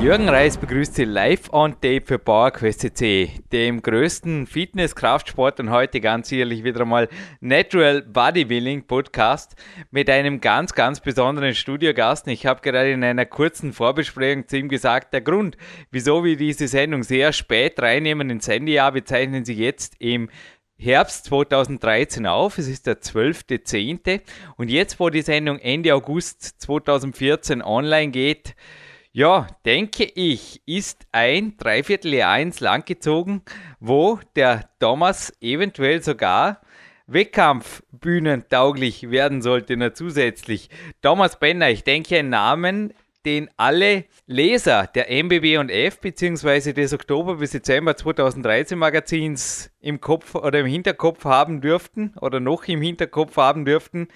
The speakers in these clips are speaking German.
Jürgen Reis begrüßt Sie live on tape für PowerQuest CC, dem größten Fitness-Kraftsport und heute ganz sicherlich wieder einmal Natural Bodybuilding Podcast mit einem ganz, ganz besonderen Studiogast. Ich habe gerade in einer kurzen Vorbesprechung zu ihm gesagt, der Grund, wieso wir diese Sendung sehr spät reinnehmen ins Handyjahr, wir zeichnen sie jetzt im Herbst 2013 auf. Es ist der 12.10. Und jetzt, wo die Sendung Ende August 2014 online geht, ja, denke ich, ist ein Dreivierteljahr ins Land gezogen, wo der Thomas eventuell sogar Wettkampfbühnentauglich werden sollte, noch zusätzlich. Thomas Benner, ich denke, ein Namen, den alle Leser der MBB und F bzw. des Oktober bis Dezember 2013 Magazins im Kopf oder im Hinterkopf haben dürften oder noch im Hinterkopf haben dürften.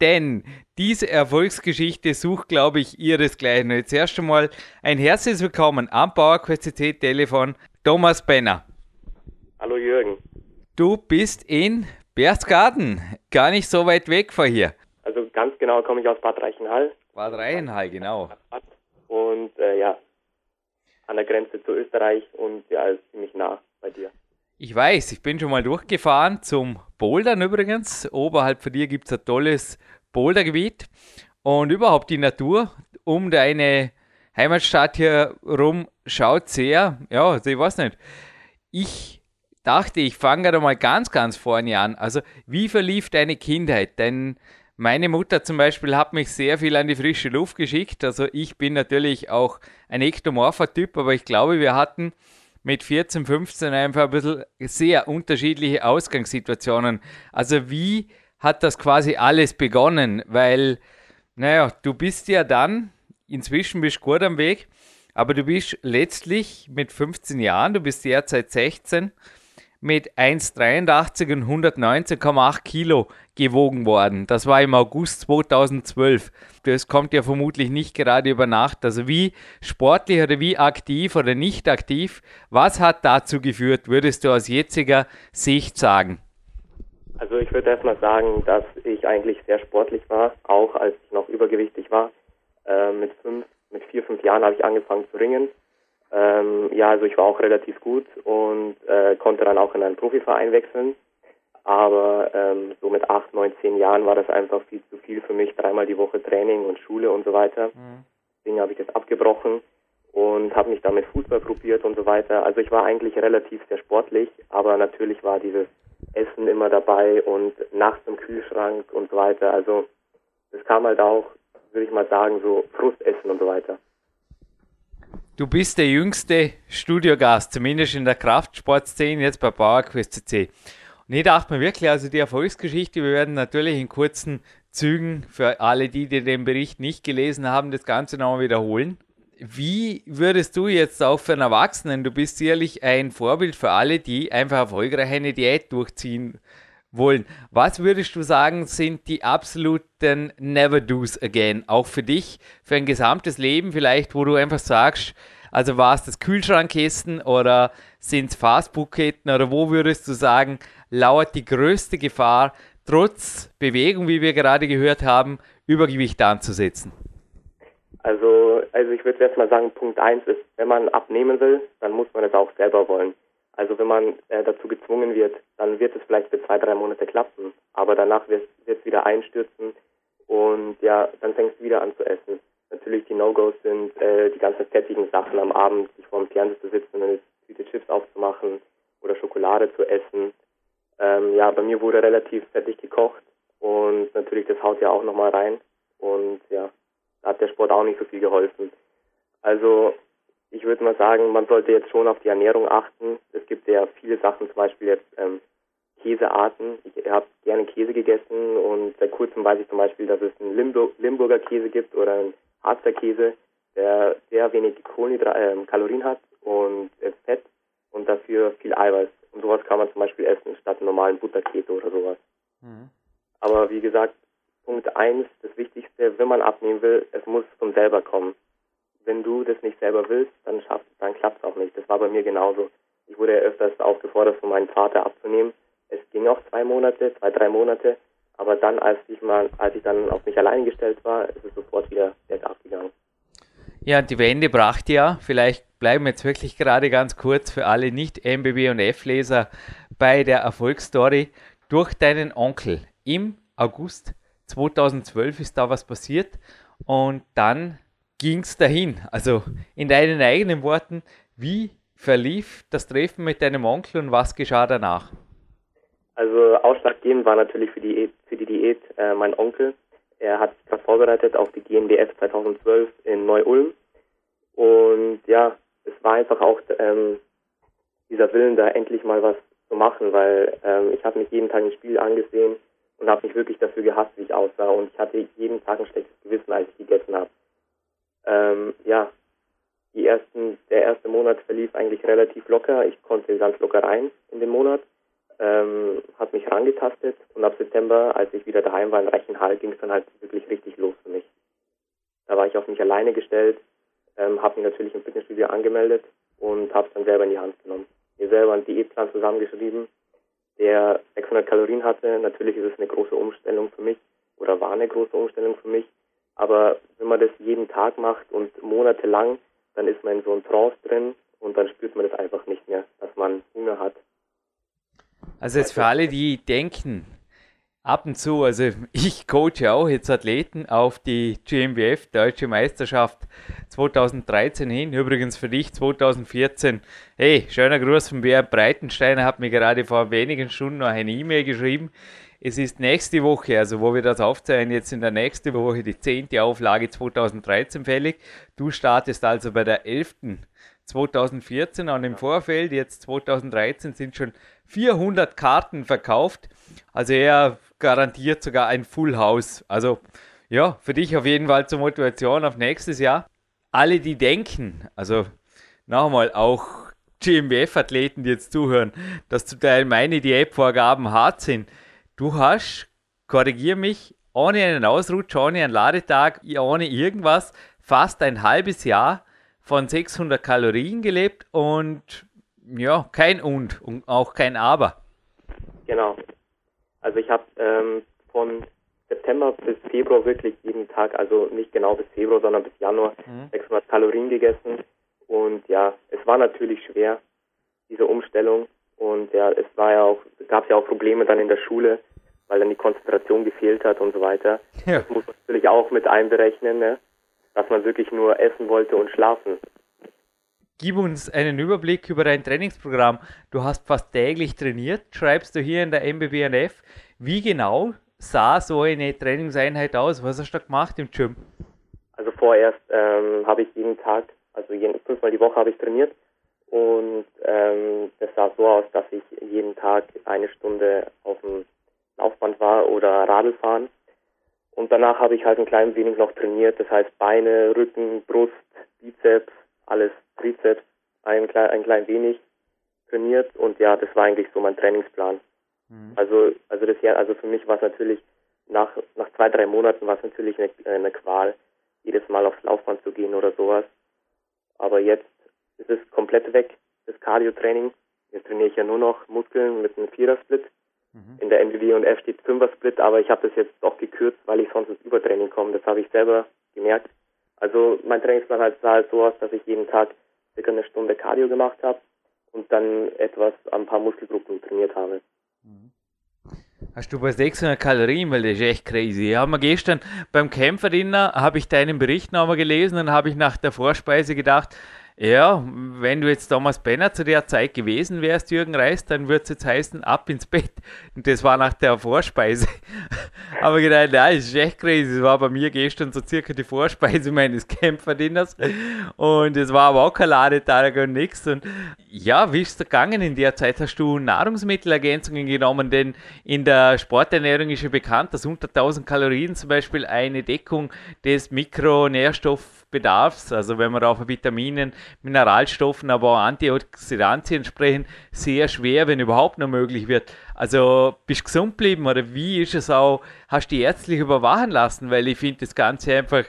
Denn diese Erfolgsgeschichte sucht, glaube ich, ihresgleichen. Jetzt erst einmal ein herzliches Willkommen am PowerQuest Telefon, Thomas Benner. Hallo Jürgen. Du bist in Berchtesgaden, gar nicht so weit weg von hier. Also ganz genau komme ich aus Bad Reichenhall. Bad Reichenhall, genau. Und äh, ja, an der Grenze zu Österreich und ja, ist ziemlich nah bei dir. Ich weiß, ich bin schon mal durchgefahren zum Bouldern übrigens. Oberhalb von dir gibt es ein tolles Bouldergebiet und überhaupt die Natur um deine Heimatstadt hier rum schaut sehr, ja, also ich weiß nicht. Ich dachte, ich fange gerade mal ganz, ganz vorne an. Also, wie verlief deine Kindheit? Denn meine Mutter zum Beispiel hat mich sehr viel an die frische Luft geschickt. Also, ich bin natürlich auch ein ektomorpher Typ, aber ich glaube, wir hatten mit 14, 15 einfach ein bisschen sehr unterschiedliche Ausgangssituationen. Also wie hat das quasi alles begonnen? Weil, naja, du bist ja dann, inzwischen bist du gut am Weg, aber du bist letztlich mit 15 Jahren, du bist derzeit 16, mit 1,83 und 119,8 Kilo gewogen worden. Das war im August 2012. Das kommt ja vermutlich nicht gerade über Nacht. Also wie sportlich oder wie aktiv oder nicht aktiv, was hat dazu geführt, würdest du aus jetziger Sicht sagen? Also ich würde erstmal sagen, dass ich eigentlich sehr sportlich war, auch als ich noch übergewichtig war. Äh, mit fünf, mit vier, fünf Jahren habe ich angefangen zu ringen ähm, ja, also ich war auch relativ gut und äh, konnte dann auch in einen Profiverein wechseln. Aber ähm, so mit acht, neun, zehn Jahren war das einfach viel zu viel für mich. Dreimal die Woche Training und Schule und so weiter. Mhm. Deswegen habe ich das abgebrochen und habe mich dann mit Fußball probiert und so weiter. Also ich war eigentlich relativ sehr sportlich, aber natürlich war dieses Essen immer dabei und nachts im Kühlschrank und so weiter. Also das kam halt auch, würde ich mal sagen, so Frustessen und so weiter. Du bist der jüngste Studiogast, zumindest in der Kraftsportszene, jetzt bei PowerQuest CC. Und ich dachte mir wirklich, also die Erfolgsgeschichte, wir werden natürlich in kurzen Zügen für alle die, die den Bericht nicht gelesen haben, das Ganze nochmal wiederholen. Wie würdest du jetzt auch für einen Erwachsenen, du bist sicherlich ein Vorbild für alle, die einfach erfolgreich eine Diät durchziehen wollen. Was würdest du sagen, sind die absoluten Never-Dos again? Auch für dich, für ein gesamtes Leben vielleicht, wo du einfach sagst, also war es das Kühlschrankkästen oder sind es Fastfood-Ketten oder wo würdest du sagen, lauert die größte Gefahr, trotz Bewegung, wie wir gerade gehört haben, Übergewicht anzusetzen? Also, also ich würde erst mal sagen, Punkt 1 ist, wenn man abnehmen will, dann muss man es auch selber wollen. Also wenn man äh, dazu gezwungen wird, dann wird es vielleicht für zwei, drei Monate klappen, aber danach wird es wieder einstürzen und ja, dann fängst du wieder an zu essen. Natürlich die No-Gos sind äh, die ganzen fettigen Sachen am Abend, sich vor dem Fernseher zu sitzen und eine Tüte Chips aufzumachen oder Schokolade zu essen. Ähm, ja, bei mir wurde relativ fettig gekocht und natürlich das haut ja auch nochmal rein und ja, da hat der Sport auch nicht so viel geholfen. Also ich würde mal sagen, man sollte jetzt schon auf die Ernährung achten. Es gibt ja viele Sachen, zum Beispiel jetzt ähm, Käsearten. Ich habe gerne Käse gegessen und seit kurzem weiß ich zum Beispiel, dass es einen Limburg Limburger Käse gibt oder einen Harzer Käse, der sehr wenig Kohlenhydra äh, Kalorien hat und äh, Fett und dafür viel Eiweiß. Und sowas kann man zum Beispiel essen statt normalen Butterkäse oder sowas. Mhm. Aber wie gesagt, Punkt eins, das Wichtigste, wenn man abnehmen will, es muss von selber kommen wenn du das nicht selber willst, dann schaffst dann klappt es auch nicht. Das war bei mir genauso. Ich wurde ja öfters aufgefordert, von meinem Vater abzunehmen. Es ging auch zwei Monate, zwei, drei Monate, aber dann, als ich mal, als ich dann auf mich allein gestellt war, ist es sofort wieder bergab gegangen. Ja, die Wende brachte ja, vielleicht bleiben wir jetzt wirklich gerade ganz kurz für alle Nicht-MBB und F-Leser bei der Erfolgsstory. Durch deinen Onkel im August 2012 ist da was passiert und dann ging es dahin. Also in deinen eigenen Worten, wie verlief das Treffen mit deinem Onkel und was geschah danach? Also ausschlaggebend war natürlich für die, für die Diät äh, mein Onkel. Er hat sich vorbereitet auf die GNDF 2012 in Neu-Ulm. Und ja, es war einfach auch ähm, dieser Willen, da endlich mal was zu machen, weil ähm, ich habe mich jeden Tag ein Spiel angesehen und habe mich wirklich dafür gehasst, wie ich aussah. Und ich hatte jeden Tag ein schlechtes Gewissen, als ich gegessen habe. Ähm, ja, die ersten, der erste Monat verlief eigentlich relativ locker. Ich konnte ganz locker rein in den Monat, ähm, habe mich rangetastet und ab September, als ich wieder daheim war in Reichenhall, ging es dann halt wirklich richtig los für mich. Da war ich auf mich alleine gestellt, ähm, habe mich natürlich im Fitnessstudio angemeldet und habe es dann selber in die Hand genommen. Mir selber einen Diätplan zusammengeschrieben, der 600 Kalorien hatte. Natürlich ist es eine große Umstellung für mich oder war eine große Umstellung für mich. Aber wenn man das jeden Tag macht und monatelang, dann ist man in so einem Trance drin und dann spürt man das einfach nicht mehr, dass man Hunger hat. Also jetzt für alle, die denken, ab und zu, also ich coache auch jetzt Athleten auf die GmbF Deutsche Meisterschaft 2013 hin. Übrigens für dich 2014. Hey, schöner Gruß von Bär Breitensteiner, hat mir gerade vor wenigen Stunden noch eine E-Mail geschrieben. Es ist nächste Woche, also wo wir das aufzeichnen, jetzt in der nächsten Woche die zehnte Auflage 2013 fällig. Du startest also bei der 11. 2014 und im Vorfeld, jetzt 2013, sind schon 400 Karten verkauft. Also er garantiert sogar ein Full House. Also ja, für dich auf jeden Fall zur Motivation auf nächstes Jahr. Alle, die denken, also nochmal auch GmbF-Athleten, die jetzt zuhören, dass zum Teil meine Diätvorgaben hart sind, du hast, korrigier mich, ohne einen Ausrutsch, ohne einen Ladetag, ohne irgendwas, fast ein halbes Jahr von 600 Kalorien gelebt und ja, kein Und und auch kein Aber. Genau. Also ich habe ähm, von September bis Februar wirklich jeden Tag, also nicht genau bis Februar, sondern bis Januar mhm. 600 Kalorien gegessen. Und ja, es war natürlich schwer, diese Umstellung. Und ja, es war ja auch, gab ja auch Probleme dann in der Schule, weil dann die Konzentration gefehlt hat und so weiter. Ja. Das muss man natürlich auch mit einberechnen, ne? dass man wirklich nur essen wollte und schlafen. Gib uns einen Überblick über dein Trainingsprogramm. Du hast fast täglich trainiert, schreibst du hier in der MBBNF. Wie genau sah so eine Trainingseinheit aus? Was hast du da gemacht im Gym? Also vorerst ähm, habe ich jeden Tag, also jeden, fünfmal die Woche habe ich trainiert und ähm, das sah so aus, dass ich jeden Tag eine Stunde auf dem Laufband war oder Radl fahren. Und danach habe ich halt ein klein wenig noch trainiert, das heißt Beine, Rücken, Brust, Bizeps, alles Trizeps, ein, klein, ein klein wenig trainiert und ja, das war eigentlich so mein Trainingsplan. Mhm. Also, also das Jahr, also für mich war es natürlich nach, nach zwei, drei Monaten war es natürlich eine, eine Qual, jedes Mal aufs Laufband zu gehen oder sowas. Aber jetzt ist es komplett weg, das Cardio-Training. Jetzt trainiere ich ja nur noch Muskeln mit einem Vierer-Split. Mhm. In der MDW und F steht Fünfer-Split, aber ich habe das jetzt doch gekürzt, weil ich sonst ins Übertraining komme. Das habe ich selber gemerkt. Also mein Trainingsplan halt sah halt so aus, dass ich jeden Tag circa eine Stunde Cardio gemacht habe und dann etwas an ein paar Muskelgruppen trainiert habe. Mhm. Hast du bei 600 Kalorien, weil das ist echt crazy. Ja, wir gestern beim Kämpferdiener habe ich deinen Bericht nochmal gelesen und habe ich nach der Vorspeise gedacht, ja, wenn du jetzt Thomas Benner zu der Zeit gewesen wärst, Jürgen Reis, dann würde es jetzt heißen, ab ins Bett. Und das war nach der Vorspeise. Aber gedacht, nein, das ist echt crazy. Das war bei mir gestern so circa die Vorspeise meines Kämpferdinners. Und es war aber auch kein Ladetag und nichts. Und ja, wie ist es gegangen in der Zeit? Hast du Nahrungsmittelergänzungen genommen? Denn in der Sporternährung ist ja bekannt, dass unter 1000 Kalorien zum Beispiel eine Deckung des Mikronährstoffbedarfs, also wenn man auf Vitaminen, Mineralstoffen, aber auch Antioxidantien sprechen, sehr schwer, wenn überhaupt noch möglich wird. Also bist du gesund geblieben oder wie ist es auch, hast du die ärztlich überwachen lassen? Weil ich finde das Ganze einfach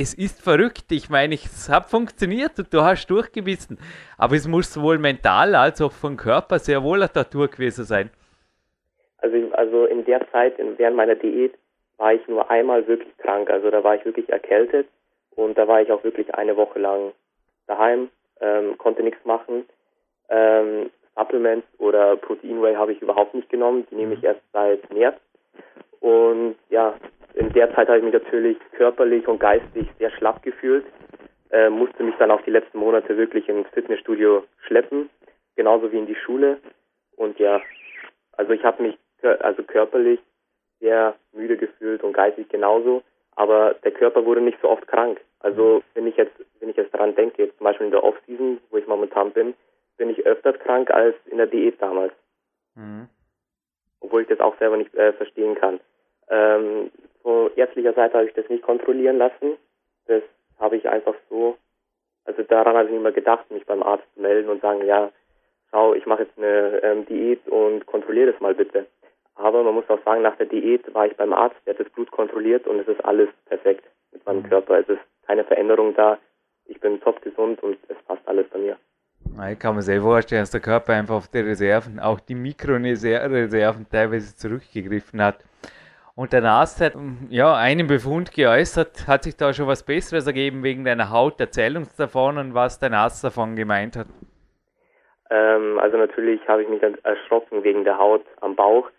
es ist verrückt. Ich meine, es hat funktioniert und du hast durchgebissen. Aber es muss sowohl mental als auch vom Körper sehr wohl eine Tortur gewesen sein. Also, also in der Zeit, während meiner Diät, war ich nur einmal wirklich krank. Also da war ich wirklich erkältet und da war ich auch wirklich eine Woche lang daheim, ähm, konnte nichts machen. Ähm, Supplements oder Protein Whey habe ich überhaupt nicht genommen. Die nehme ich mhm. erst seit März. Und ja, in der Zeit habe ich mich natürlich körperlich und geistig sehr schlapp gefühlt. Äh, musste mich dann auch die letzten Monate wirklich ins Fitnessstudio schleppen, genauso wie in die Schule. Und ja, also ich habe mich also körperlich sehr müde gefühlt und geistig genauso, aber der Körper wurde nicht so oft krank. Also wenn ich jetzt, wenn ich jetzt daran denke, jetzt zum Beispiel in der Off-Season, wo ich momentan bin, bin ich öfters krank als in der Diät damals. Mhm. Obwohl ich das auch selber nicht äh, verstehen kann. Ähm, von ärztlicher Seite habe ich das nicht kontrollieren lassen. Das habe ich einfach so, also daran habe ich nicht mehr gedacht, mich beim Arzt zu melden und sagen, ja, schau, ich mache jetzt eine ähm, Diät und kontrolliere das mal bitte. Aber man muss auch sagen, nach der Diät war ich beim Arzt, der hat das Blut kontrolliert und es ist alles perfekt mit meinem mhm. Körper. Es ist keine Veränderung da. Ich bin top gesund und es passt alles bei mir. Ich kann mir sehr vorstellen, dass der Körper einfach auf die Reserven, auch die Mikroreserven teilweise zurückgegriffen hat. Und der Arzt hat ja, einen Befund geäußert. Hat sich da schon was Besseres ergeben wegen deiner Haut? Erzähl uns davon und was dein Arzt davon gemeint hat. Ähm, also natürlich habe ich mich dann erschrocken wegen der Haut am Bauch.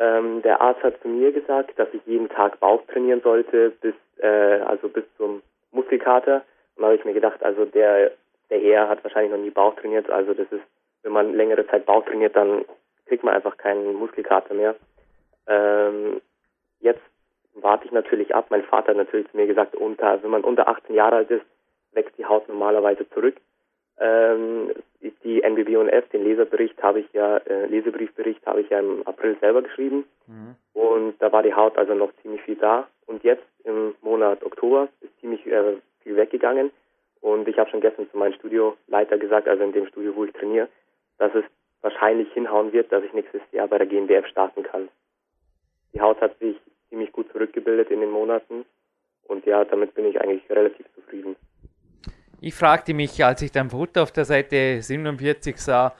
Ähm, der Arzt hat zu mir gesagt, dass ich jeden Tag Bauch trainieren sollte, bis äh, also bis zum Muskelkater. Und da habe ich mir gedacht, also der der Herr hat wahrscheinlich noch nie Bauch trainiert. Also das ist, wenn man längere Zeit Bauch trainiert, dann kriegt man einfach keinen Muskelkater mehr. Ähm, jetzt warte ich natürlich ab. Mein Vater hat natürlich zu mir gesagt, unter, wenn man unter 18 Jahre alt ist, wächst die Haut normalerweise zurück. Ähm, die NBB und F, den Leserbericht habe ich ja, äh, Lesebriefbericht habe ich ja im April selber geschrieben. Mhm. Und da war die Haut also noch ziemlich viel da. Und jetzt im Monat Oktober ist ziemlich äh, viel weggegangen. Und ich habe schon gestern zu meinem Studioleiter gesagt, also in dem Studio, wo ich trainiere, dass es wahrscheinlich hinhauen wird, dass ich nächstes Jahr bei der GmbF starten kann. Die Haut hat sich ziemlich gut zurückgebildet in den Monaten und ja, damit bin ich eigentlich relativ zufrieden. Ich fragte mich, als ich dein Foto auf der Seite 47 sah,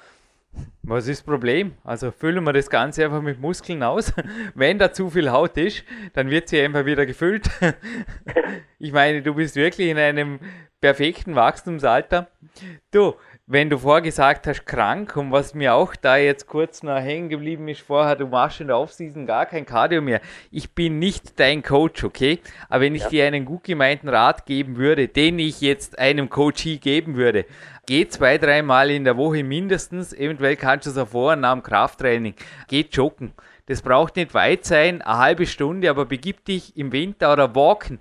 was ist das Problem? Also füllen wir das Ganze einfach mit Muskeln aus. Wenn da zu viel Haut ist, dann wird sie einfach wieder gefüllt. ich meine, du bist wirklich in einem perfekten Wachstumsalter. Du, wenn du vorgesagt hast, krank und was mir auch da jetzt kurz noch hängen geblieben ist vorher, du machst in der Offseason gar kein Cardio mehr. Ich bin nicht dein Coach, okay? Aber wenn ich ja. dir einen gut gemeinten Rat geben würde, den ich jetzt einem Coachie geben würde, geh zwei, dreimal in der Woche mindestens, eventuell kannst du es auch vor und nach dem Krafttraining, geh joggen. Das braucht nicht weit sein, eine halbe Stunde, aber begib dich im Winter oder walken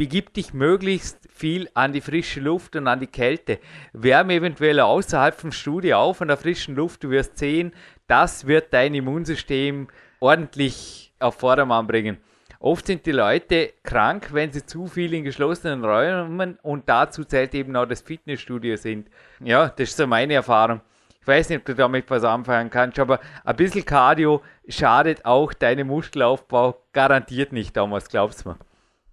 begib dich möglichst viel an die frische Luft und an die Kälte. Wärme eventuell außerhalb vom Studio auf an der frischen Luft. Du wirst sehen, das wird dein Immunsystem ordentlich auf Vordermann bringen. Oft sind die Leute krank, wenn sie zu viel in geschlossenen Räumen und dazu zählt eben auch das Fitnessstudio sind. Ja, das ist so meine Erfahrung. Ich weiß nicht, ob du damit was anfangen kannst, aber ein bisschen Cardio schadet auch deinem Muskelaufbau garantiert nicht, damals glaubst du mir.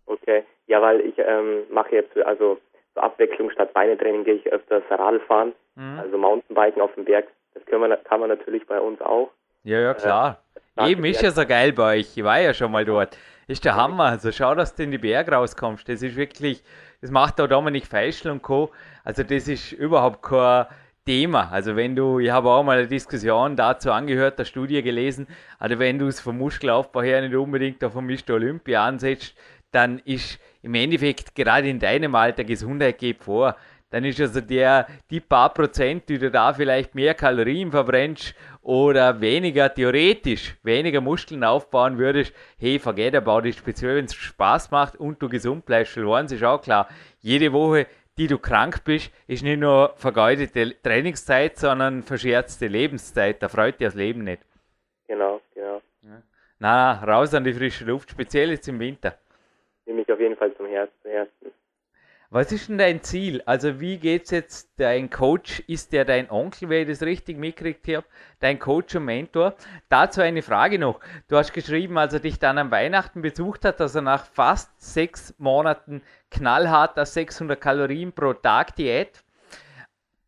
Okay. Ja, weil ich ähm, mache jetzt also zur Abwechslung statt Beinetraining gehe ich öfters Radfahren, mhm. also Mountainbiken auf dem Berg. Das können wir, kann man natürlich bei uns auch. Ja, ja, klar. Äh, Eben ist ja so geil bei euch. Ich war ja schon mal dort. Ist der Hammer. Also schau, dass du in die Berge rauskommst. Das ist wirklich, das macht auch Dominik Feischl und Co. Also das ist überhaupt kein Thema. Also wenn du, ich habe auch mal eine Diskussion dazu angehört, der Studie gelesen, also wenn du es vom Muskelaufbau her nicht unbedingt auf Mr. Olympia ansetzt, dann ist im Endeffekt gerade in deinem Alter Gesundheit geht vor. Dann ist also der, die paar Prozent, die du da vielleicht mehr Kalorien verbrennst oder weniger theoretisch, weniger Muskeln aufbauen würdest, hey, forget about it, speziell wenn es Spaß macht und du gesund bleibst, verloren ist auch klar. Jede Woche, die du krank bist, ist nicht nur vergeudete Trainingszeit, sondern verscherzte Lebenszeit. Da freut dir das Leben nicht. Genau, genau. Ja. Na, raus an die frische Luft, speziell jetzt im Winter nehme ich auf jeden Fall zum Herzen. Was ist denn dein Ziel? Also wie geht's jetzt? Dein Coach ist der dein Onkel, wenn ich das richtig mitgekriegt habe, dein Coach und Mentor. Dazu eine Frage noch. Du hast geschrieben, als er dich dann am Weihnachten besucht hat, dass er nach fast sechs Monaten knallharter 600 Kalorien pro Tag Diät,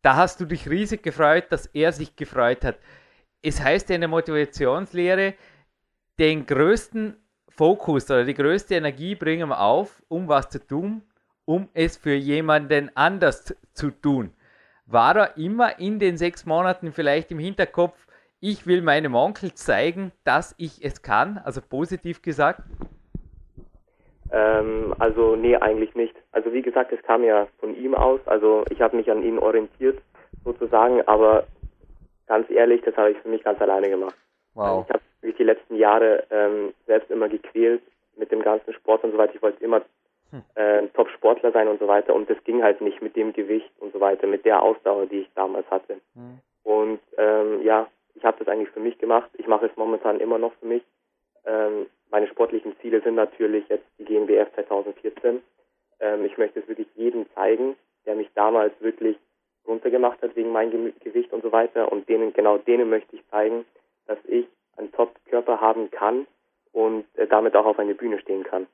da hast du dich riesig gefreut, dass er sich gefreut hat. Es heißt in der Motivationslehre, den größten Fokus oder die größte Energie bringen wir auf, um was zu tun, um es für jemanden anders zu tun. War er immer in den sechs Monaten vielleicht im Hinterkopf, ich will meinem Onkel zeigen, dass ich es kann, also positiv gesagt? Ähm, also nee, eigentlich nicht. Also wie gesagt, es kam ja von ihm aus, also ich habe mich an ihn orientiert sozusagen, aber ganz ehrlich, das habe ich für mich ganz alleine gemacht. Wow. Ich habe mich die letzten Jahre ähm, selbst immer gequält mit dem ganzen Sport und so weiter. Ich wollte immer hm. äh, Top-Sportler sein und so weiter und das ging halt nicht mit dem Gewicht und so weiter, mit der Ausdauer, die ich damals hatte. Hm. Und ähm, ja, ich habe das eigentlich für mich gemacht. Ich mache es momentan immer noch für mich. Ähm, meine sportlichen Ziele sind natürlich jetzt die GmbF 2014. Ähm, ich möchte es wirklich jedem zeigen, der mich damals wirklich runtergemacht hat wegen meinem Gewicht und so weiter. Und denen, genau denen möchte ich zeigen, dass ich Top-Körper haben kann und äh, damit auch auf einer Bühne stehen kann.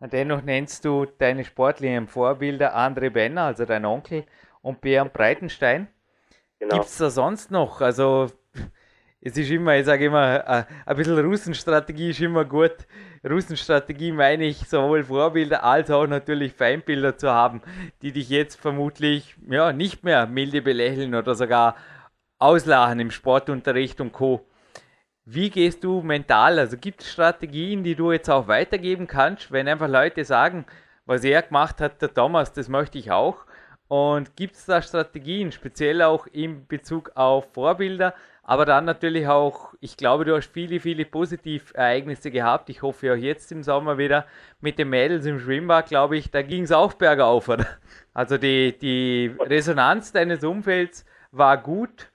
Dennoch nennst du deine sportlichen Vorbilder André Benner, also dein Onkel, und Björn Breitenstein. Genau. Gibt es da sonst noch? Also es ist immer, ich sage immer, äh, ein bisschen Russenstrategie ist immer gut. Russenstrategie meine ich, sowohl Vorbilder als auch natürlich Feindbilder zu haben, die dich jetzt vermutlich ja, nicht mehr milde belächeln oder sogar auslachen im Sportunterricht und Co. Wie gehst du mental? Also gibt es Strategien, die du jetzt auch weitergeben kannst, wenn einfach Leute sagen, was er gemacht hat, der Thomas, das möchte ich auch. Und gibt es da Strategien, speziell auch in Bezug auf Vorbilder, aber dann natürlich auch, ich glaube, du hast viele, viele Positivereignisse gehabt. Ich hoffe auch jetzt im Sommer wieder mit den Mädels im Schwimmbad, glaube ich, da ging es auch bergauf, oder? Also die, die Resonanz deines Umfelds war gut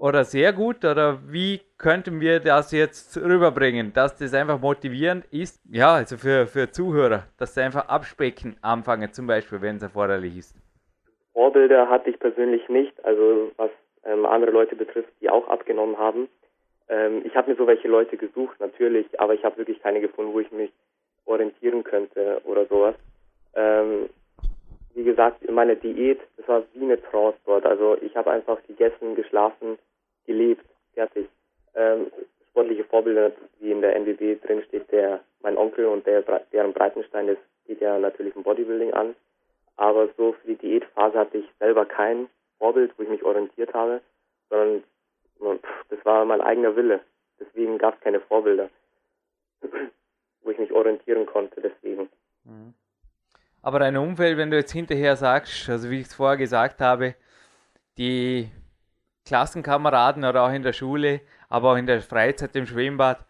oder sehr gut oder wie könnten wir das jetzt rüberbringen, dass das einfach motivierend ist, ja, also für, für Zuhörer, dass sie einfach abspecken anfangen, zum Beispiel, wenn es erforderlich ist. Vorbilder hatte ich persönlich nicht, also was ähm, andere Leute betrifft, die auch abgenommen haben. Ähm, ich habe mir so welche Leute gesucht, natürlich, aber ich habe wirklich keine gefunden, wo ich mich orientieren könnte oder sowas. Ähm, wie gesagt, in meiner Diät, das war wie eine Trance dort. Also ich habe einfach gegessen, geschlafen, gelebt, fertig. Ähm, sportliche Vorbilder, wie in der NBB drin steht, der mein Onkel und der deren Breitenstein, das geht ja natürlich im Bodybuilding an. Aber so für die Diätphase hatte ich selber kein Vorbild, wo ich mich orientiert habe, sondern das war mein eigener Wille. Deswegen gab es keine Vorbilder, wo ich mich orientieren konnte. Deswegen. Mhm. Aber dein Umfeld, wenn du jetzt hinterher sagst, also wie ich es vorher gesagt habe, die Klassenkameraden oder auch in der Schule, aber auch in der Freizeit im Schwimmbad,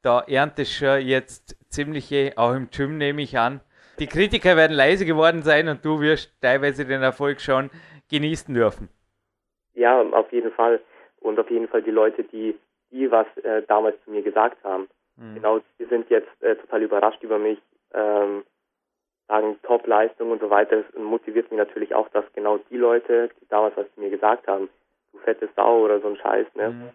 da erntest du jetzt ziemliche, auch im Gym nehme ich an. Die Kritiker werden leise geworden sein und du wirst teilweise den Erfolg schon genießen dürfen. Ja, auf jeden Fall. Und auf jeden Fall die Leute, die, die was äh, damals zu mir gesagt haben. Mhm. Genau, die sind jetzt äh, total überrascht über mich, ähm, sagen Top-Leistung und so weiter. Das motiviert mich natürlich auch, dass genau die Leute, die damals was zu mir gesagt haben, fette Sau oder so ein Scheiß, ne? Mhm.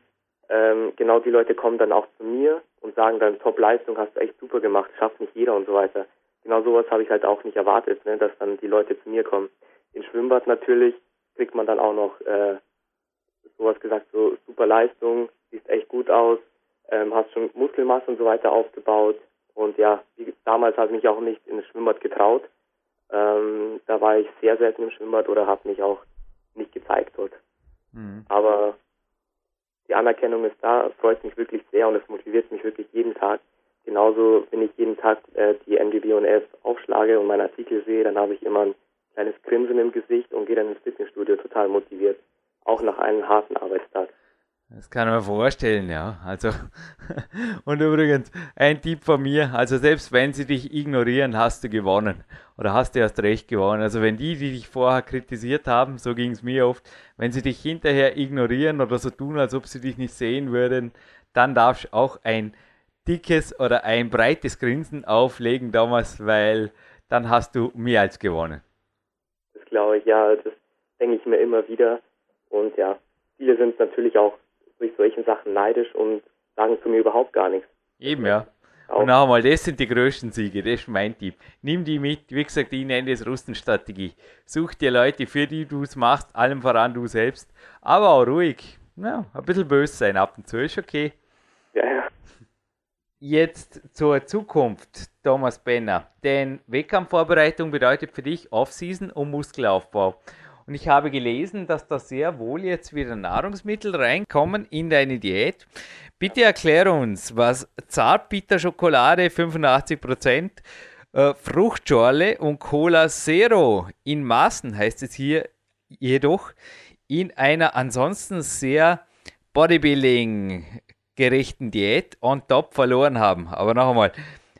Ähm, genau die Leute kommen dann auch zu mir und sagen dann, Top-Leistung hast du echt super gemacht, schafft nicht jeder und so weiter. Genau sowas habe ich halt auch nicht erwartet, ne? dass dann die Leute zu mir kommen. In Schwimmbad natürlich kriegt man dann auch noch äh, sowas gesagt, so super Leistung, siehst echt gut aus, ähm, hast schon Muskelmasse und so weiter aufgebaut. Und ja, wie, damals habe ich mich auch nicht ins Schwimmbad getraut. Ähm, da war ich sehr selten im Schwimmbad oder habe mich auch nicht gezeigt dort. Mhm. Aber die Anerkennung ist da, freut mich wirklich sehr und es motiviert mich wirklich jeden Tag. Genauso, wenn ich jeden Tag äh, die F aufschlage und meine Artikel sehe, dann habe ich immer ein kleines Grinsen im Gesicht und gehe dann ins Fitnessstudio total motiviert. Auch nach einem harten Arbeitstag. Das kann man vorstellen, ja. Also, und übrigens, ein Tipp von mir, also selbst wenn sie dich ignorieren, hast du gewonnen. Oder hast du erst recht gewonnen. Also wenn die, die dich vorher kritisiert haben, so ging es mir oft, wenn sie dich hinterher ignorieren oder so tun, als ob sie dich nicht sehen würden, dann darfst du auch ein dickes oder ein breites Grinsen auflegen damals, weil dann hast du mehr als gewonnen. glaube ich, ja, das denke ich mir immer wieder. Und ja, viele sind natürlich auch durch solche Sachen neidisch und sagen zu mir überhaupt gar nichts. Eben, ja. Auch. Und nochmal, das sind die größten Siege, das ist mein Tipp. Nimm die mit, wie gesagt, ich nenne das Russenstrategie. Such dir Leute, für die du es machst, allem voran du selbst, aber auch ruhig. Ja, ein bisschen böse sein ab und zu ist okay. Ja, ja. Jetzt zur Zukunft, Thomas Benner. Denn Wettkampfvorbereitung bedeutet für dich Offseason und Muskelaufbau. Und ich habe gelesen, dass da sehr wohl jetzt wieder Nahrungsmittel reinkommen in deine Diät. Bitte erkläre uns, was Zartbitterschokolade 85%, äh, Fruchtschorle und Cola Zero in Maßen heißt es hier jedoch in einer ansonsten sehr Bodybuilding gerechten Diät on top verloren haben. Aber noch einmal,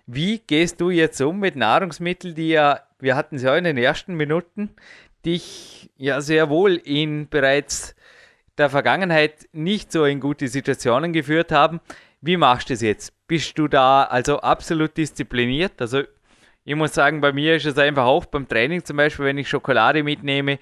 wie gehst du jetzt um mit Nahrungsmitteln, die ja, wir hatten es ja in den ersten Minuten, dich ja sehr wohl in bereits der Vergangenheit nicht so in gute Situationen geführt haben. Wie machst du das jetzt? Bist du da also absolut diszipliniert? Also ich muss sagen, bei mir ist es einfach auch beim Training zum Beispiel, wenn ich Schokolade mitnehme,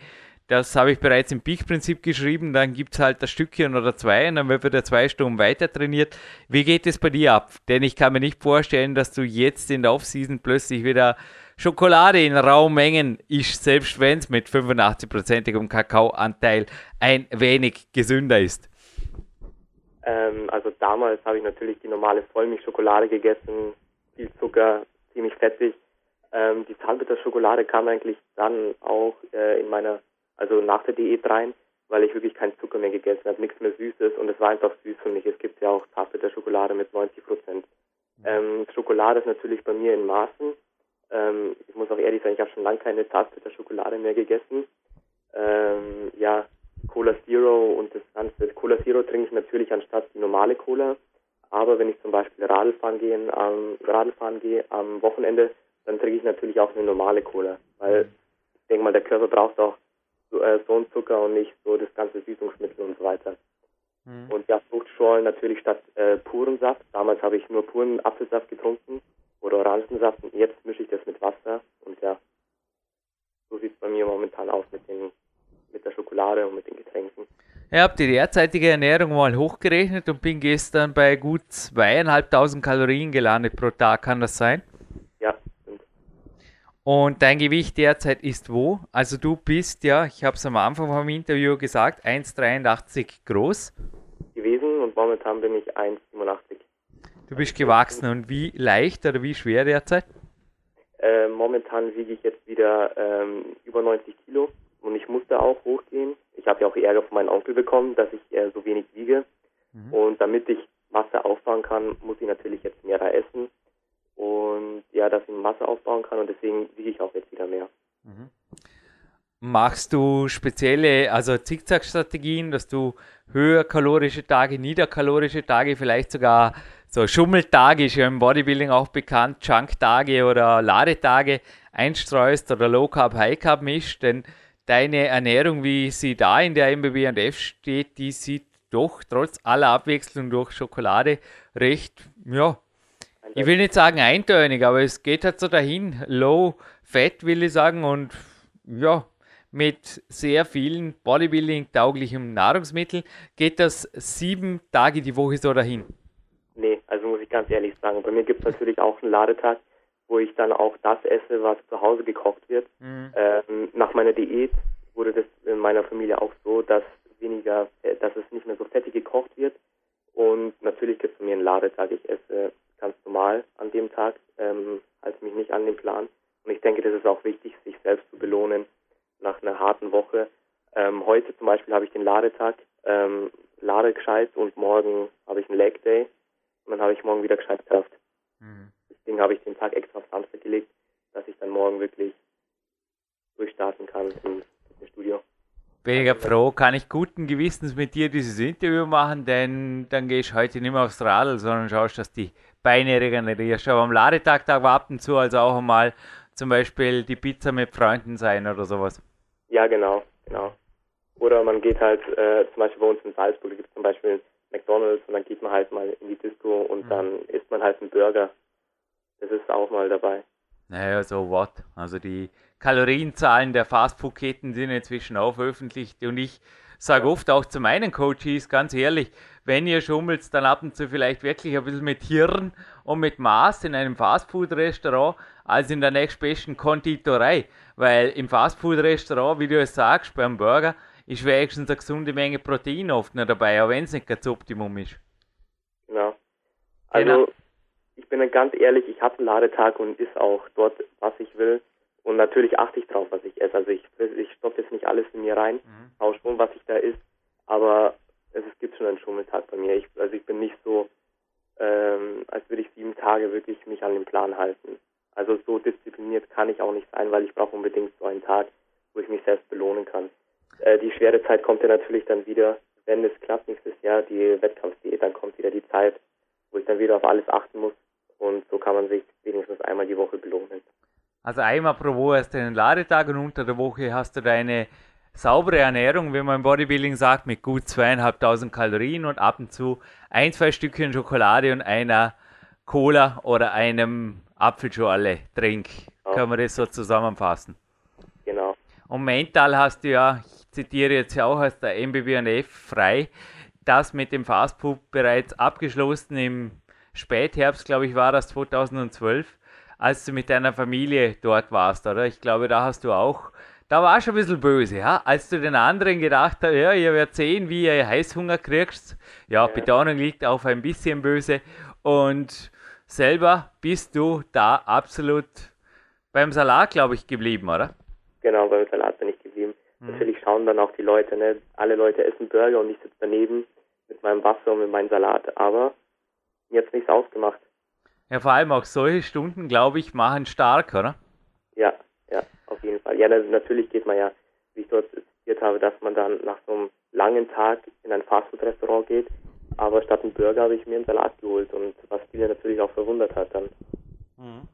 das habe ich bereits im Peak-Prinzip geschrieben, dann gibt es halt ein Stückchen oder zwei und dann wird wieder zwei Stunden weiter trainiert. Wie geht es bei dir ab? Denn ich kann mir nicht vorstellen, dass du jetzt in der Offseason plötzlich wieder Schokolade in Raummengen isst, selbst wenn es mit 85%igem Kakaoanteil ein wenig gesünder ist. Ähm, also damals habe ich natürlich die normale Vollmilchschokolade gegessen, viel Zucker, ziemlich fettig. Ähm, die Zahnbitterschokolade kam eigentlich dann auch äh, in meiner, also nach der Diät rein, weil ich wirklich keinen Zucker mehr gegessen habe, nichts mehr Süßes und es war einfach süß für mich. Es gibt ja auch Zartbitterschokolade mit 90 Prozent. Mhm. Ähm, Schokolade ist natürlich bei mir in Maßen ähm, ich muss auch ehrlich sein, ich habe schon lange keine Zartbitter-Schokolade mehr gegessen. Ähm, ja, Cola Zero und das Ganze. Cola Zero trinke ich natürlich anstatt die normale Cola. Aber wenn ich zum Beispiel Radfahren gehe, ähm, Radfahren gehe am Wochenende, dann trinke ich natürlich auch eine normale Cola. Weil ich denke mal, der Körper braucht auch so, äh, so einen Zucker und nicht so das ganze Süßungsmittel und so weiter. Mhm. Und ja, Fruchtschorlen natürlich statt äh, puren Saft. Damals habe ich nur puren Apfelsaft getrunken oder Orangensaft und jetzt mische ich das mit Wasser und ja, so sieht es bei mir momentan aus mit, den, mit der Schokolade und mit den Getränken. Ich habe die derzeitige Ernährung mal hochgerechnet und bin gestern bei gut zweieinhalbtausend Kalorien gelandet pro Tag. Kann das sein? Ja, stimmt. Und dein Gewicht derzeit ist wo? Also du bist ja, ich habe es am Anfang vom Interview gesagt, 1,83 groß. Gewesen und momentan bin ich 1,87. Du bist gewachsen und wie leicht oder wie schwer derzeit? Äh, momentan wiege ich jetzt wieder ähm, über 90 Kilo und ich musste auch hochgehen. Ich habe ja auch Ärger von meinem Onkel bekommen, dass ich äh, so wenig wiege. Mhm. Und damit ich Masse aufbauen kann, muss ich natürlich jetzt mehr da essen. Und ja, dass ich Masse aufbauen kann und deswegen wiege ich auch jetzt wieder mehr. Mhm. Machst du spezielle, also Zickzack-Strategien, dass du höherkalorische Tage, niederkalorische Tage, vielleicht sogar so Schummeltage ist ja im Bodybuilding auch bekannt, Junk-Tage oder Ladetage einstreust oder Low Carb, High Carb mischt, denn deine Ernährung, wie sie da in der MBB&F steht, die sieht doch trotz aller Abwechslung durch Schokolade recht, ja, ich will nicht sagen eintönig, aber es geht halt so dahin, low fat will ich sagen und ja, mit sehr vielen Bodybuilding-tauglichen Nahrungsmitteln geht das sieben Tage die Woche so dahin. Nee, also muss ich ganz ehrlich sagen. Bei mir gibt es natürlich auch einen Ladetag, wo ich dann auch das esse, was zu Hause gekocht wird. Mhm. Ähm, nach meiner Diät wurde das in meiner Familie auch so, dass weniger, äh, dass es nicht mehr so fettig gekocht wird. Und natürlich gibt es bei mir einen Ladetag. Ich esse ganz normal an dem Tag, ähm, halte mich nicht an den Plan. Und ich denke, das ist auch wichtig, sich selbst zu belohnen nach einer harten Woche. Ähm, heute zum Beispiel habe ich den Ladetag, ähm, lade gescheit und morgen habe ich einen Leg Day. Und dann habe ich morgen wieder gescheit Kraft. Mhm. Deswegen habe ich den Tag extra auf Samstag gelegt, dass ich dann morgen wirklich durchstarten kann im Studio. Weniger froh, kann ich guten Gewissens mit dir dieses Interview machen, denn dann gehst du heute nicht mehr aufs Radl, sondern schaust, dass die Beine regenerierst. Aber am Ladetag da war ab und zu also auch einmal zum Beispiel die Pizza mit Freunden sein oder sowas. Ja, genau, genau. Oder man geht halt, äh, zum Beispiel bei uns in Salzburg gibt es zum Beispiel McDonalds und dann geht man halt mal in die Disco und mhm. dann isst man halt einen Burger. Das ist auch mal dabei. Naja, so what? Also die Kalorienzahlen der Fastfood-Ketten sind inzwischen auch veröffentlicht und ich sage oft auch zu meinen Coaches, ganz ehrlich, wenn ihr schummelt, dann ab und zu vielleicht wirklich ein bisschen mit Hirn und mit Maß in einem Fastfood-Restaurant als in der nächstbesten Konditorei. Weil im Fastfood-Restaurant, wie du es sagst, beim Burger, ist wenigstens eine gesunde Menge Protein oft noch dabei, auch wenn es nicht ganz Optimum ist. Genau. Also, genau. ich bin ganz ehrlich, ich habe einen Ladetag und ist auch dort, was ich will. Und natürlich achte ich drauf, was ich esse. Also ich, ich stopfe jetzt nicht alles in mir rein, mhm. auch schon, was ich da isst, aber es, es gibt schon einen Schummeltag bei mir. Ich, also ich bin nicht so, ähm, als würde ich sieben Tage wirklich mich an den Plan halten. Also so diszipliniert kann ich auch nicht sein, weil ich brauche unbedingt so einen Tag, wo ich mich selbst belohnen kann. Äh, die schwere Zeit kommt ja natürlich dann wieder, wenn es klappt nächstes Jahr, die Wettkampfdiät, dann kommt wieder die Zeit, wo ich dann wieder auf alles achten muss. Und so kann man sich wenigstens einmal die Woche belohnen. Also einmal pro Woche hast du einen Ladetag und unter der Woche hast du deine saubere Ernährung, wie man im Bodybuilding sagt, mit gut zweieinhalbtausend Kalorien und ab und zu ein, zwei Stückchen Schokolade und einer Cola oder einem Apfelschorle-Trink. Ja. Können wir das so zusammenfassen? Genau. Und mental hast du ja, ich zitiere jetzt ja auch aus der MBBNF frei, das mit dem Fastfood bereits abgeschlossen im Spätherbst, glaube ich, war das 2012, als du mit deiner Familie dort warst, oder? Ich glaube, da hast du auch, da war schon ein bisschen böse, ja? Als du den anderen gedacht hast, ja, ihr werdet sehen, wie ihr Heißhunger kriegst. Ja, ja. Betonung liegt auf ein bisschen böse. Und selber bist du da absolut beim Salat, glaube ich, geblieben, oder? Genau, beim Salat bin ich geblieben. Mhm. Natürlich schauen dann auch die Leute, ne? Alle Leute essen Burger und ich sitze daneben mit meinem Wasser und mit meinem Salat. Aber mir hat nichts ausgemacht. Ja, vor allem auch solche Stunden, glaube ich, machen stark, oder? Ja, ja, auf jeden Fall. Ja, natürlich geht man ja, wie ich dort zitiert habe, dass man dann nach so einem langen Tag in ein Fastfood-Restaurant geht aber statt einem Burger habe ich mir einen Salat geholt und was viele natürlich auch verwundert hat dann. Mhm.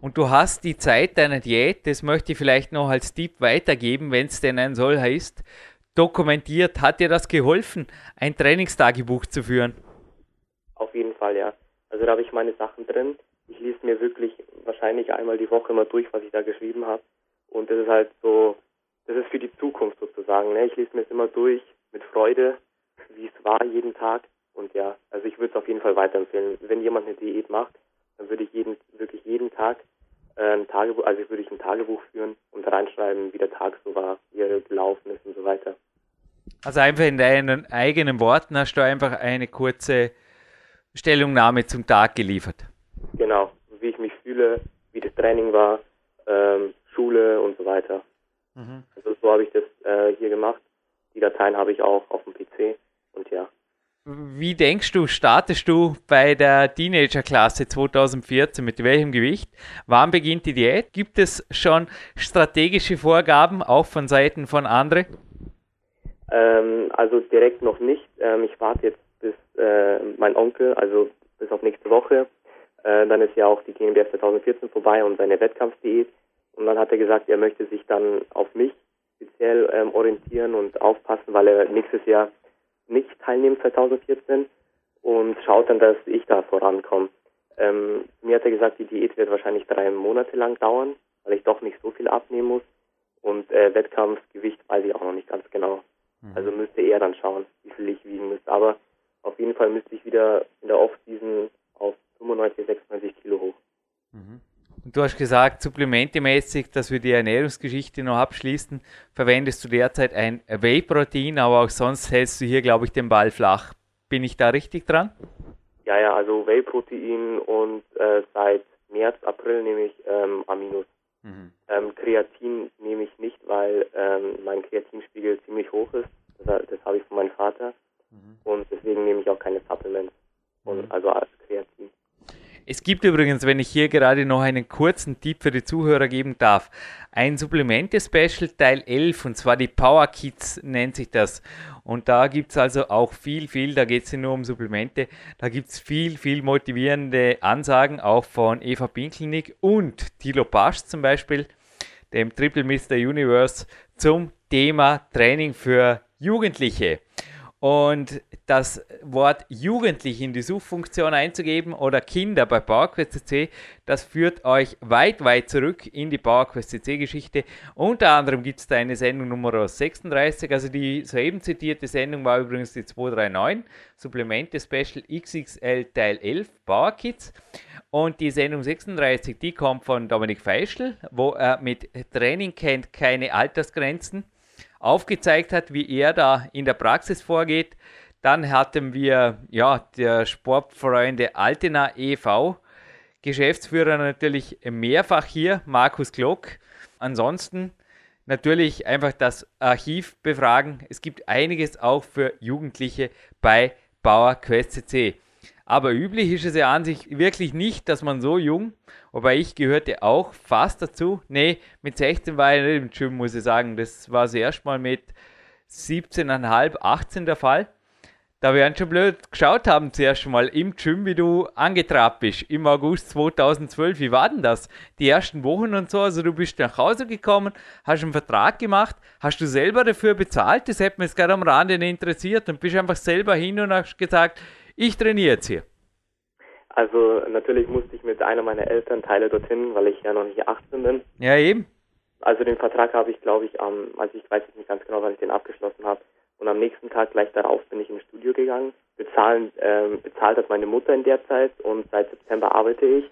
Und du hast die Zeit deiner Diät, das möchte ich vielleicht noch als Tipp weitergeben, wenn es denn ein solcher ist, dokumentiert. Hat dir das geholfen, ein Trainingstagebuch zu führen? Auf jeden Fall, ja. Also da habe ich meine Sachen drin. Ich lese mir wirklich wahrscheinlich einmal die Woche mal durch, was ich da geschrieben habe. Und das ist halt so, das ist für die Zukunft sozusagen. Ne? Ich lese mir es immer durch mit Freude wie es war jeden Tag. Und ja, also ich würde es auf jeden Fall weiterempfehlen. Wenn jemand eine Diät macht, dann würde ich jeden, wirklich jeden Tag äh, ein Tagebuch, also würde ich ein Tagebuch führen und reinschreiben, wie der Tag so war, wie er gelaufen ist und so weiter. Also einfach in deinen eigenen Worten hast du einfach eine kurze Stellungnahme zum Tag geliefert. Genau, wie ich mich fühle, wie das Training war, ähm, Schule und so weiter. Mhm. Also so habe ich das äh, hier gemacht. Die Dateien habe ich auch auf dem PC und ja. Wie denkst du, startest du bei der Teenager-Klasse 2014 mit welchem Gewicht? Wann beginnt die Diät? Gibt es schon strategische Vorgaben, auch von Seiten von anderen? Ähm, also direkt noch nicht. Ähm, ich warte jetzt bis äh, mein Onkel, also bis auf nächste Woche. Äh, dann ist ja auch die GmbF 2014 vorbei und seine Wettkampfdiät. Und dann hat er gesagt, er möchte sich dann auf mich speziell ähm, orientieren und aufpassen, weil er nächstes Jahr nicht teilnehmen 2014 und schaut dann, dass ich da vorankomme. Ähm, mir hat er gesagt, die Diät wird wahrscheinlich drei Monate lang dauern, weil ich doch nicht so viel abnehmen muss. Und äh, Wettkampfgewicht weiß ich auch noch nicht ganz genau. Mhm. Also müsste er dann schauen, wie viel ich wiegen müsste. Aber auf jeden Fall müsste ich wieder in der Off-Season auf 95, 96 Kilo hoch. Mhm. Und du hast gesagt, supplementemäßig, dass wir die Ernährungsgeschichte noch abschließen, verwendest du derzeit ein Whey-Protein, aber auch sonst hältst du hier, glaube ich, den Ball flach. Bin ich da richtig dran? Ja, ja, also Whey-Protein und äh, seit März, April nehme ich ähm, Aminos. Mhm. Ähm, Kreatin nehme ich nicht, weil ähm, mein Kreatinspiegel ziemlich hoch ist. Das, das habe ich von meinem Vater. Mhm. Und deswegen nehme ich auch keine Supplements. Und, mhm. Also Kreatin. Es gibt übrigens, wenn ich hier gerade noch einen kurzen Tipp für die Zuhörer geben darf, ein Supplemente-Special Teil 11 und zwar die Power Kits nennt sich das. Und da gibt es also auch viel, viel, da geht es nur um Supplemente, da gibt es viel, viel motivierende Ansagen, auch von Eva Pinkelnick und Thilo Pasch zum Beispiel, dem Triple Mr. Universe, zum Thema Training für Jugendliche. Und das Wort Jugendlich in die Suchfunktion einzugeben oder Kinder bei PowerQuest CC, das führt euch weit, weit zurück in die PowerQuest CC Geschichte. Unter anderem gibt es da eine Sendung Nummer 36, also die soeben zitierte Sendung war übrigens die 239, Supplemente Special XXL Teil 11, PowerKids. Und die Sendung 36, die kommt von Dominik Feischl, wo er mit Training kennt keine Altersgrenzen aufgezeigt hat, wie er da in der Praxis vorgeht. Dann hatten wir ja der Sportfreunde Altena e.V. Geschäftsführer natürlich mehrfach hier, Markus Glock. Ansonsten natürlich einfach das Archiv befragen. Es gibt einiges auch für Jugendliche bei Bauer Quest CC. Aber üblich ist es ja an sich wirklich nicht, dass man so jung, wobei ich gehörte auch fast dazu. Nee, mit 16 war ich nicht im Gym, muss ich sagen. Das war das erste Mal mit 17,5, 18 der Fall. Da wir schon blöd geschaut haben, zuerst mal im Gym, wie du angetrabt bist im August 2012. Wie war denn das? Die ersten Wochen und so. Also, du bist nach Hause gekommen, hast einen Vertrag gemacht. Hast du selber dafür bezahlt? Das hätte mich jetzt gerade am Rande interessiert. Und bist einfach selber hin und hast gesagt, ich trainiere jetzt hier. Also natürlich musste ich mit einer meiner Elternteile dorthin, weil ich ja noch nicht 18 bin. Ja, eben. Also den Vertrag habe ich, glaube ich, am, also ich weiß nicht ganz genau, wann ich den abgeschlossen habe. Und am nächsten Tag gleich darauf bin ich ins Studio gegangen. Bezahlen, ähm, bezahlt hat meine Mutter in der Zeit und seit September arbeite ich.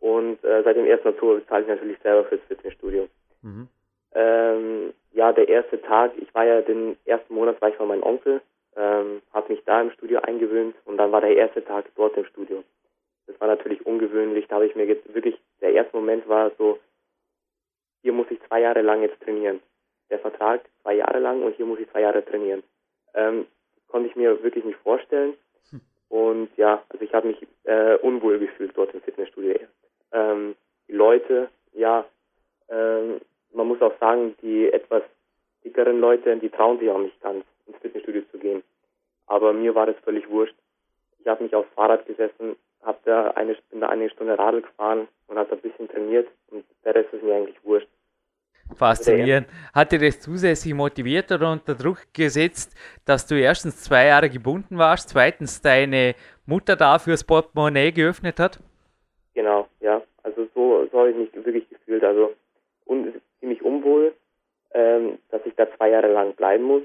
Und äh, seit dem 1. Oktober bezahle ich natürlich selber fürs Fitnessstudio. Mhm. Ähm, ja, der erste Tag, ich war ja den ersten Monat war ich bei meinem Onkel ähm, habe mich da im Studio eingewöhnt und dann war der erste Tag dort im Studio. Das war natürlich ungewöhnlich. Da habe ich mir jetzt wirklich, der erste Moment war so, hier muss ich zwei Jahre lang jetzt trainieren. Der Vertrag zwei Jahre lang und hier muss ich zwei Jahre trainieren. Ähm, konnte ich mir wirklich nicht vorstellen. Hm. Und ja, also ich habe mich äh, unwohl gefühlt dort im Fitnessstudio. Ähm, die Leute, ja, ähm, man muss auch sagen, die etwas dickeren Leute, die trauen sich auch nicht ganz ins Fitnessstudio zu gehen. Aber mir war das völlig wurscht. Ich habe mich aufs Fahrrad gesessen, hab da eine, bin da eine Stunde Radl gefahren und habe ein bisschen trainiert und der Rest ist mir eigentlich wurscht. Faszinierend. Hat dir das zusätzlich motiviert oder unter Druck gesetzt, dass du erstens zwei Jahre gebunden warst, zweitens deine Mutter dafür das Portemonnaie geöffnet hat? Genau, ja. Also so, so habe ich mich wirklich gefühlt. Also un, ziemlich unwohl, ähm, dass ich da zwei Jahre lang bleiben muss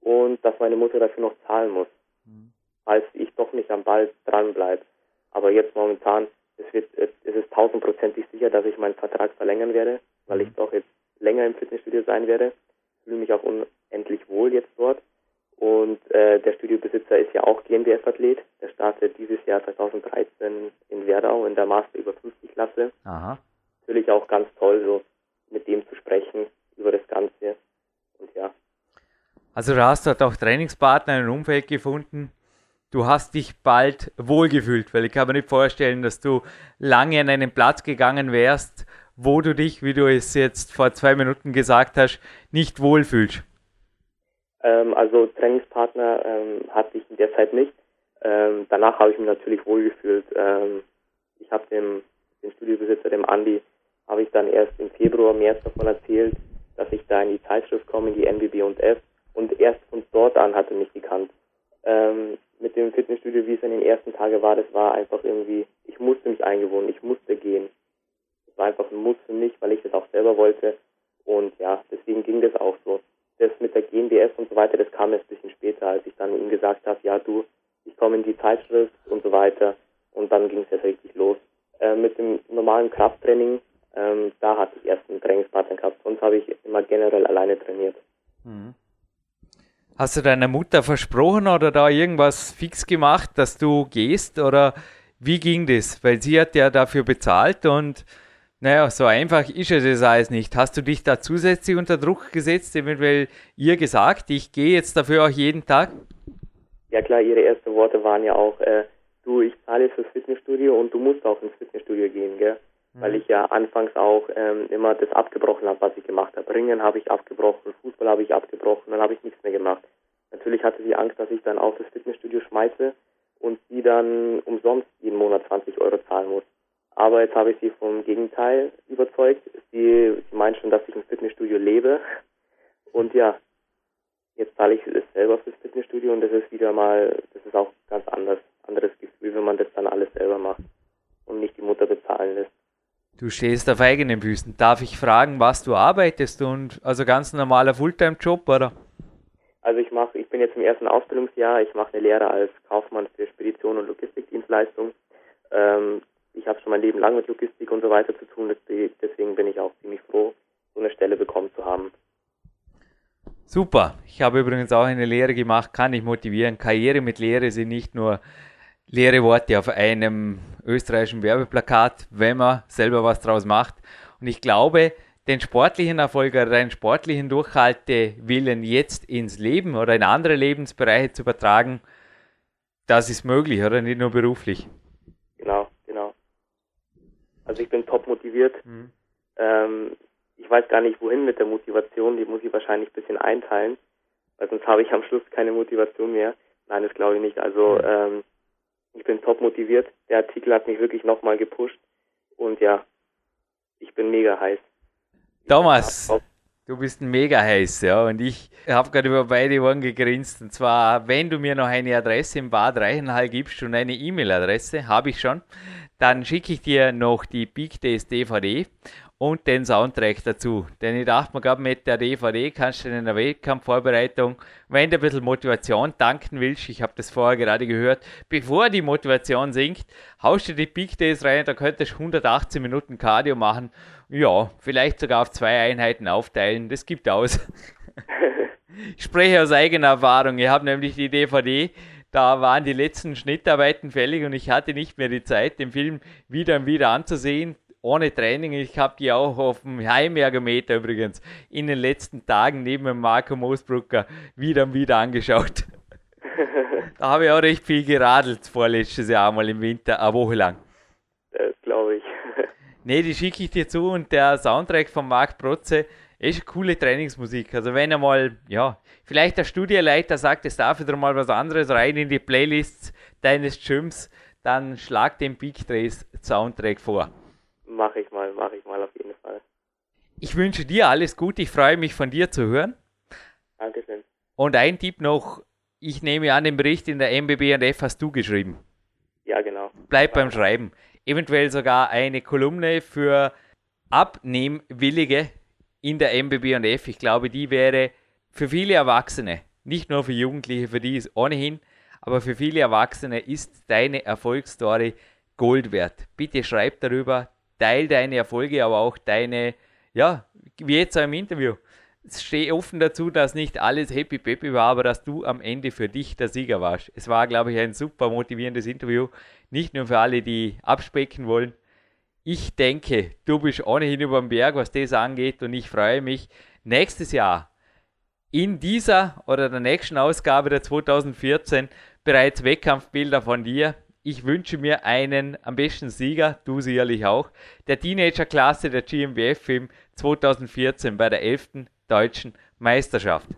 und dass meine Mutter dafür noch zahlen muss, mhm. falls ich doch nicht am Ball dranbleibe. Aber jetzt momentan, es, wird, es ist tausendprozentig sicher, dass ich meinen Vertrag verlängern werde, weil ich mhm. doch jetzt länger im Fitnessstudio sein werde. Ich fühle mich auch unendlich wohl jetzt dort. Und äh, der Studiobesitzer ist ja auch GmbF-Athlet. Der startet dieses Jahr 2013 in Werdau in der Master über 50 Klasse. Aha. Natürlich auch ganz toll, so mit dem zu sprechen über das Ganze. Und ja, also du hast dort auch Trainingspartner, ein Umfeld gefunden. Du hast dich bald wohlgefühlt, weil ich kann mir nicht vorstellen, dass du lange an einen Platz gegangen wärst, wo du dich, wie du es jetzt vor zwei Minuten gesagt hast, nicht wohlfühlst. Ähm, also Trainingspartner ähm, hatte ich in der Zeit nicht. Ähm, danach habe ich mich natürlich wohlgefühlt. Ähm, ich habe dem, dem Studiobesitzer, dem Andi, habe ich dann erst im Februar, März davon erzählt, dass ich da in die Zeitschrift komme, in die NBB und F und erst von dort an hat er mich gekannt. Ähm, mit dem Fitnessstudio, wie es in den ersten Tagen war, das war einfach irgendwie, ich musste mich eingewohnen, ich musste gehen. Das war einfach ein Muss für mich, weil ich das auch selber wollte. Und ja, deswegen ging das auch so. Das mit der GmbF und so weiter, das kam erst ein bisschen später, als ich dann ihm gesagt habe, ja du, ich komme in die Zeitschrift und so weiter. Und dann ging es erst richtig los. Äh, mit dem normalen Krafttraining, ähm, da hatte ich erst einen Trainingspartner gehabt. Sonst habe ich immer generell alleine trainiert. Mhm. Hast du deiner Mutter versprochen oder da irgendwas fix gemacht, dass du gehst oder wie ging das? Weil sie hat ja dafür bezahlt und naja, so einfach ist es das alles nicht. Hast du dich da zusätzlich unter Druck gesetzt, eventuell ihr gesagt, ich gehe jetzt dafür auch jeden Tag? Ja klar, ihre ersten Worte waren ja auch, äh, du, ich zahle fürs Fitnessstudio und du musst auch ins Fitnessstudio gehen, gell? Mhm. Weil ich ja anfangs auch ähm, immer das abgebrochen habe, was ich gemacht habe. Ringen habe ich abgebrochen, Fußball habe ich abgebrochen, dann habe ich nichts mehr gemacht. Natürlich hatte sie Angst, dass ich dann auch das Fitnessstudio schmeiße und sie dann umsonst jeden Monat 20 Euro zahlen muss. Aber jetzt habe ich sie vom Gegenteil überzeugt. Sie, sie meint schon, dass ich im Fitnessstudio lebe. Und ja, Jetzt zahle ich es selber fürs Fitnessstudio und das ist wieder mal, das ist auch ganz anders, anderes Gefühl, wenn man das dann alles selber macht und nicht die Mutter bezahlen lässt. Du stehst auf eigenen Füßen. Darf ich fragen, was du arbeitest und also ganz normaler Fulltime-Job oder? Also ich mache, ich bin jetzt im ersten Ausbildungsjahr, ich mache eine Lehre als Kaufmann für Spedition und Logistikdienstleistung. Ähm, ich habe schon mein Leben lang mit Logistik und so weiter zu tun, deswegen bin ich auch ziemlich froh, so eine Stelle bekommen zu haben. Super. Ich habe übrigens auch eine Lehre gemacht, kann ich motivieren. Karriere mit Lehre sind nicht nur leere Worte auf einem österreichischen Werbeplakat, wenn man selber was draus macht. Und ich glaube, den sportlichen Erfolg oder den sportlichen Durchhaltewillen jetzt ins Leben oder in andere Lebensbereiche zu übertragen, das ist möglich, oder nicht nur beruflich. Genau, genau. Also ich bin top motiviert. Mhm. Ähm, ich weiß gar nicht, wohin mit der Motivation. Die muss ich wahrscheinlich ein bisschen einteilen, weil sonst habe ich am Schluss keine Motivation mehr. Nein, das glaube ich nicht. Also mhm. ähm, ich bin top motiviert. Der Artikel hat mich wirklich nochmal gepusht. Und ja, ich bin mega heiß. Thomas, du bist mega heiß, ja. Und ich habe gerade über beide Ohren gegrinst. Und zwar, wenn du mir noch eine Adresse im Bad Reichenhall gibst und eine E-Mail-Adresse, habe ich schon, dann schicke ich dir noch die Big Days DVD und den Soundtrack dazu. Denn ich dachte mir gerade mit der DVD kannst du in der Wettkampfvorbereitung, wenn du ein bisschen Motivation tanken willst, ich habe das vorher gerade gehört, bevor die Motivation sinkt, haust du die Big Days rein, da könntest du 118 Minuten Cardio machen. Ja, vielleicht sogar auf zwei Einheiten aufteilen, das gibt aus. ich spreche aus eigener Erfahrung. Ich habe nämlich die DVD da waren die letzten Schnittarbeiten fällig und ich hatte nicht mehr die Zeit, den Film wieder und wieder anzusehen ohne Training. Ich habe die auch auf dem Heimergometer übrigens in den letzten Tagen neben dem Marco Moosbrucker wieder und wieder angeschaut. da habe ich auch recht viel geradelt vorletztes Jahr mal im Winter, eine Woche lang. Das glaube ich. ne, die schicke ich dir zu und der Soundtrack von Marc Protze ist coole Trainingsmusik. Also wenn er mal, ja, vielleicht der Studienleiter sagt, es darf wieder mal was anderes rein in die Playlists deines Gyms, dann schlag den Big Trace Soundtrack vor. Mache ich mal, mache ich mal auf jeden Fall. Ich wünsche dir alles Gute, ich freue mich von dir zu hören. Dankeschön. Und ein Tipp noch, ich nehme an, den Bericht in der MBB und F hast du geschrieben. Ja, genau. Bleib beim Schreiben. Eventuell sogar eine Kolumne für Abnehmwillige in der MBB und F. Ich glaube, die wäre für viele Erwachsene, nicht nur für Jugendliche, für die ist ohnehin, aber für viele Erwachsene ist deine Erfolgsstory Gold wert. Bitte schreib darüber, teil deine Erfolge, aber auch deine, ja, wie jetzt auch im Interview. Stehe offen dazu, dass nicht alles happy peppy war, aber dass du am Ende für dich der Sieger warst. Es war, glaube ich, ein super motivierendes Interview. Nicht nur für alle, die abspecken wollen. Ich denke, du bist ohnehin über den Berg, was das angeht, und ich freue mich nächstes Jahr in dieser oder der nächsten Ausgabe der 2014 bereits Wettkampfbilder von dir ich wünsche mir einen am besten Sieger, du sicherlich auch, der Teenager-Klasse der GmbF im 2014 bei der 11. Deutschen Meisterschaft.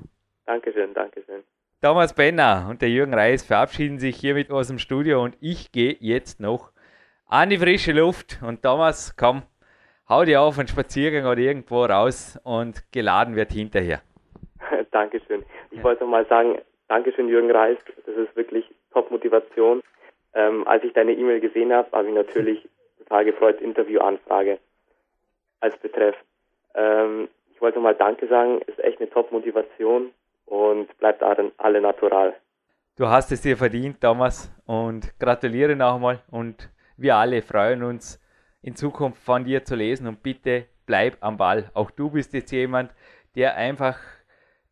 Dankeschön, Dankeschön. Thomas Benner und der Jürgen Reis verabschieden sich hiermit aus dem Studio und ich gehe jetzt noch an die frische Luft. Und Thomas, komm, hau dir auf einen Spaziergang oder irgendwo raus und geladen wird hinterher. Dankeschön. Ich ja. wollte mal sagen, Dankeschön, Jürgen Reis. Das ist wirklich Top-Motivation. Ähm, als ich deine E-Mail gesehen habe, habe ich natürlich total gefreut, Interviewanfrage als Betreff. Ähm, ich wollte mal Danke sagen, ist echt eine Top-Motivation und bleibt alle natural. Du hast es dir verdient, Thomas, und gratuliere nochmal und wir alle freuen uns in Zukunft von dir zu lesen und bitte bleib am Ball. Auch du bist jetzt jemand, der einfach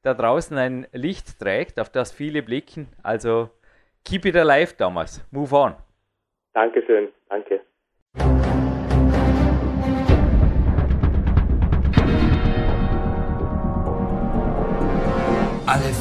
da draußen ein Licht trägt, auf das viele blicken. Also keep it alive, Thomas. Move on. Dankeschön. Danke.